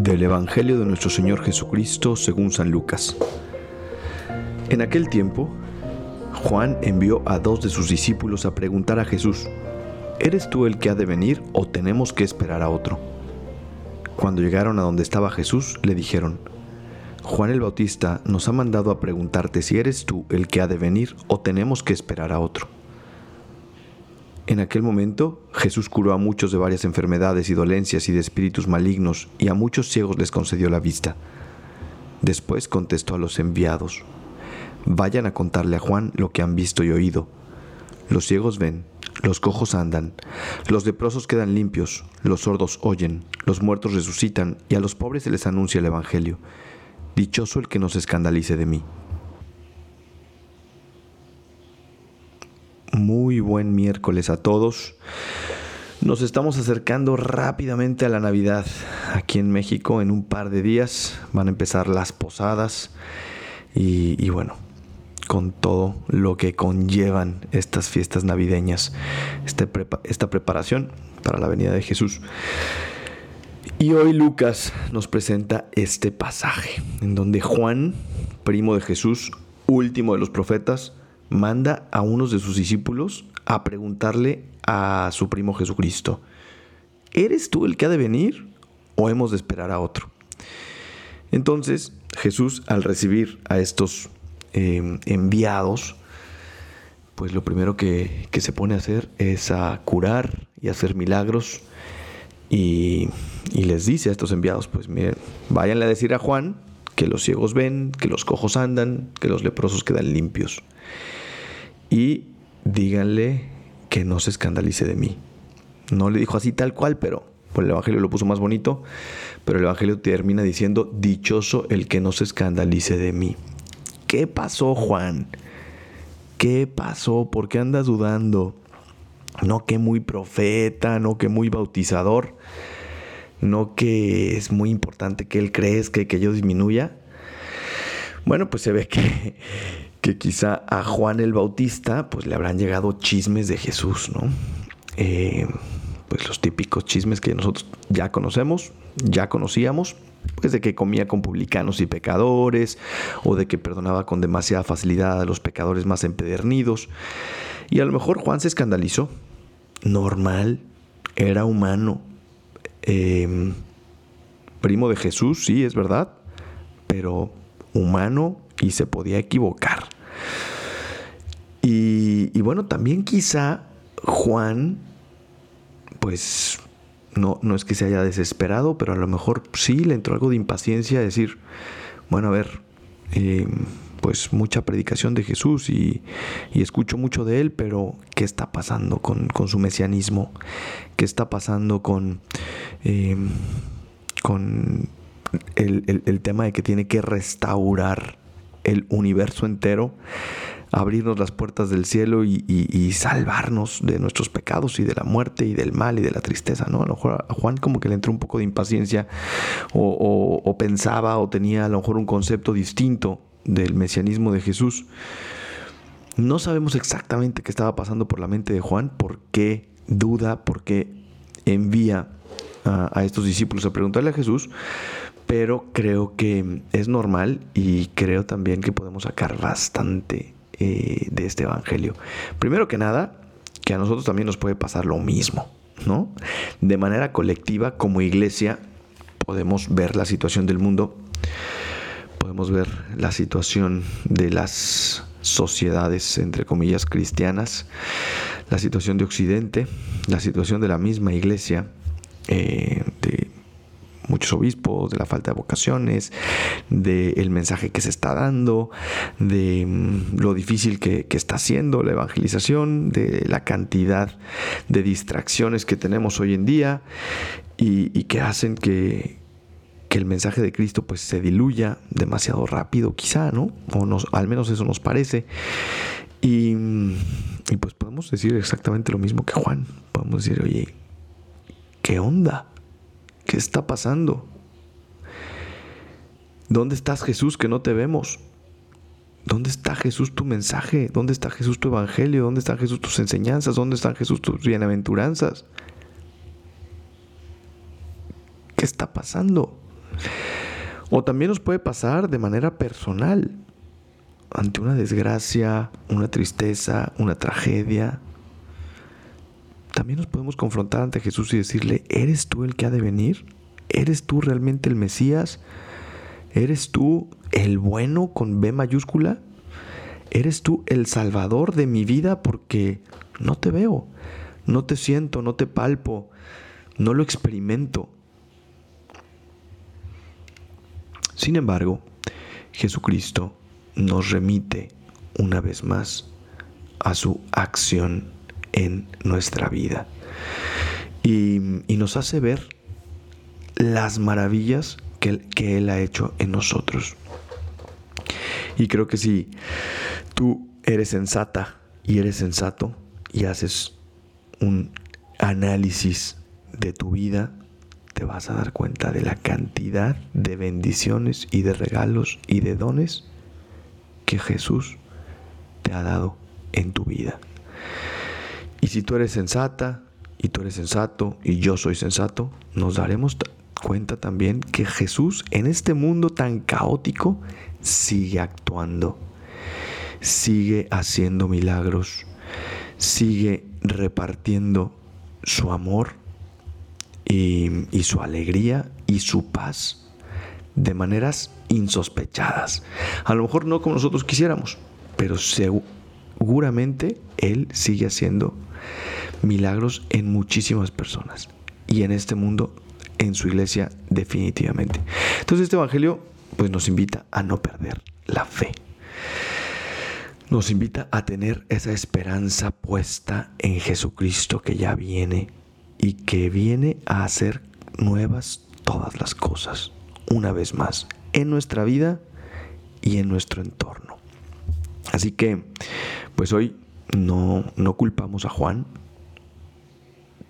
Del Evangelio de nuestro Señor Jesucristo según San Lucas. En aquel tiempo, Juan envió a dos de sus discípulos a preguntar a Jesús, ¿eres tú el que ha de venir o tenemos que esperar a otro? Cuando llegaron a donde estaba Jesús, le dijeron, Juan el Bautista nos ha mandado a preguntarte si eres tú el que ha de venir o tenemos que esperar a otro. En aquel momento Jesús curó a muchos de varias enfermedades y dolencias y de espíritus malignos, y a muchos ciegos les concedió la vista. Después contestó a los enviados, Vayan a contarle a Juan lo que han visto y oído. Los ciegos ven, los cojos andan, los leprosos quedan limpios, los sordos oyen, los muertos resucitan, y a los pobres se les anuncia el Evangelio. Dichoso el que no se escandalice de mí. Muy buen miércoles a todos. Nos estamos acercando rápidamente a la Navidad. Aquí en México en un par de días van a empezar las posadas y, bueno, con todo lo que conllevan estas fiestas navideñas, este esta preparación para la venida de Jesús. Y hoy Lucas nos presenta este pasaje en donde Juan, primo de Jesús, último de los profetas, manda a unos de sus discípulos a preguntarle a su primo Jesucristo, ¿eres tú el que ha de venir o hemos de esperar a otro? Entonces Jesús al recibir a estos em, enviados, pues lo primero que, se pone a hacer es a curar y hacer milagros y, y, les dice a estos enviados, pues miren, váyanle a decir a Juan que los ciegos ven, que los cojos andan, que los leprosos quedan limpios y díganle que no se escandalice de mí. No le dijo así tal cual, pero pues el Evangelio lo puso más bonito, pero el Evangelio termina diciendo, dichoso el que no se escandalice de mí. ¿Qué pasó, Juan? ¿Qué pasó? ¿Por qué andas dudando? No que muy profeta, no que muy bautizador, no que es muy importante que él crezca, que yo disminuya. Bueno, pues se ve que quizá a Juan el Bautista pues le habrán llegado chismes de Jesús, ¿no? Eh, pues los típicos chismes que nosotros ya conocemos, ya conocíamos, pues de que comía con publicanos y pecadores, o de que perdonaba con demasiada facilidad a los pecadores más empedernidos. Y a lo mejor Juan se escandalizó. Normal, era humano. Em, primo de Jesús, sí, es verdad, pero humano y se podía equivocar. Y, bueno, también quizá Juan, pues no, no es que se haya desesperado, pero a lo mejor sí le entró algo de impaciencia, decir, bueno, a ver, eh, pues mucha predicación de Jesús y, escucho mucho de él, pero ¿qué está pasando con, su mesianismo? ¿Qué está pasando con, eh, con el, tema de que tiene que restaurar el universo entero, abrirnos las puertas del cielo y, salvarnos de nuestros pecados y de la muerte y del mal y de la tristeza, ¿no? A lo mejor a Juan como que le entró un poco de impaciencia o, pensaba o tenía a lo mejor un concepto distinto del mesianismo de Jesús. No sabemos exactamente qué estaba pasando por la mente de Juan, por qué duda, por qué envía a, a estos discípulos a preguntarle a Jesús, pero creo que es normal y creo también que podemos sacar bastante eh, de este Evangelio. Primero que nada, que a nosotros también nos puede pasar lo mismo, ¿no? De manera colectiva, como iglesia, podemos ver la situación del mundo, podemos ver la situación de las sociedades, entre comillas, cristianas, la situación de Occidente, la situación de la misma iglesia, eh, de muchos obispos, de la falta de vocaciones, del mensaje que se está dando, de mm, lo difícil que, está haciendo la evangelización, de la cantidad de distracciones que tenemos hoy en día y, que hacen que, el mensaje de Cristo pues se diluya demasiado rápido quizá, ¿no? O nos, al menos eso nos parece. Y, y pues podemos decir exactamente lo mismo que Juan. Podemos decir, oye, ¿qué onda? ¿Qué está pasando? ¿Dónde estás Jesús que no te vemos? ¿Dónde está Jesús tu mensaje? ¿Dónde está Jesús tu evangelio? ¿Dónde están Jesús tus enseñanzas? ¿Dónde están Jesús tus bienaventuranzas? ¿Qué está pasando? O también nos puede pasar de manera personal, ante una desgracia, una tristeza, una tragedia. También nos podemos confrontar ante Jesús y decirle, ¿eres tú el que ha de venir? ¿Eres tú realmente el Mesías? ¿Eres tú el bueno con B mayúscula? ¿Eres tú el salvador de mi vida? Porque no te veo, no te siento, no te palpo, no lo experimento. Sin embargo, Jesucristo nos remite una vez más a su acción en nuestra vida y, nos hace ver las maravillas que, que Él ha hecho en nosotros. Y creo que si tú eres sensata y eres sensato y haces un análisis de tu vida, te vas a dar cuenta de la cantidad de bendiciones y de regalos y de dones que Jesús te ha dado en tu vida. Y si tú eres sensata y tú eres sensato y yo soy sensato, nos daremos cuenta también que Jesús en este mundo tan caótico sigue actuando, sigue haciendo milagros, sigue repartiendo su amor y, su alegría y su paz de maneras insospechadas. A lo mejor no como nosotros quisiéramos, pero seguramente Él sigue haciendo milagros en muchísimas personas y en este mundo, en su iglesia definitivamente. Entonces este Evangelio pues nos invita a no perder la fe. Nos invita a tener esa esperanza puesta en Jesucristo que ya viene y que viene a hacer nuevas todas las cosas, una vez más, en nuestra vida y en nuestro entorno. Así que, pues hoy no, no culpamos a Juan,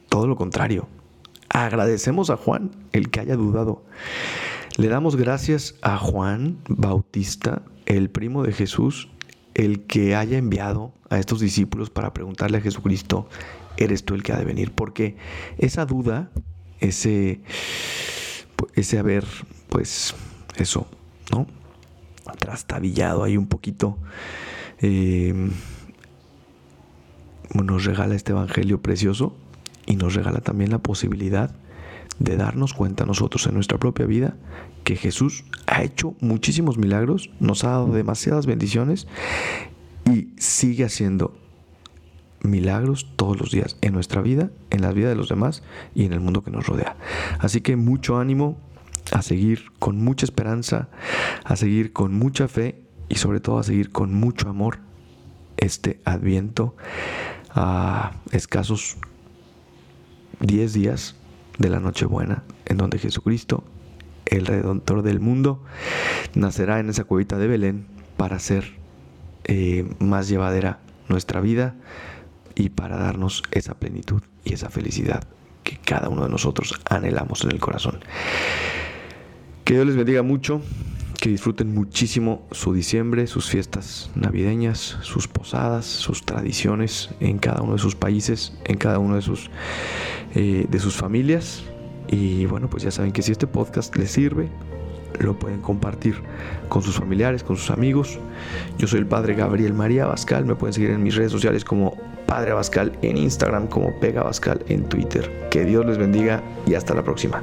todo lo contrario, agradecemos a Juan el que haya dudado. Le damos gracias a Juan Bautista, el primo de Jesús, el que haya enviado a estos discípulos para preguntarle a Jesucristo, ¿eres tú el que ha de venir? Porque esa duda, ese, ese haber, pues, eso, ¿no? Trastabillado ahí un poquito, eh, nos regala este Evangelio precioso y nos regala también la posibilidad de darnos cuenta nosotros en nuestra propia vida que Jesús ha hecho muchísimos milagros, nos ha dado demasiadas bendiciones y sigue haciendo milagros todos los días en nuestra vida, en la vida de los demás y en el mundo que nos rodea. Así que mucho ánimo a seguir con mucha esperanza, a seguir con mucha fe y sobre todo a seguir con mucho amor este adviento a escasos 10 días de la Nochebuena, en donde Jesucristo, el Redentor del mundo, nacerá en esa cuevita de Belén para hacer eh, más llevadera nuestra vida y para darnos esa plenitud y esa felicidad que cada uno de nosotros anhelamos en el corazón. Que Dios les bendiga mucho, que disfruten muchísimo su diciembre, sus fiestas navideñas, sus posadas, sus tradiciones en cada uno de sus países, en cada uno de sus eh, de sus familias. Y bueno, pues ya saben que si este podcast les sirve, lo pueden compartir con sus familiares, con sus amigos. Yo soy el padre Gabriel María Abascal. Me pueden seguir en mis redes sociales como Padre Abascal en Instagram, como Pega Abascal en Twitter. Que Dios les bendiga y hasta la próxima.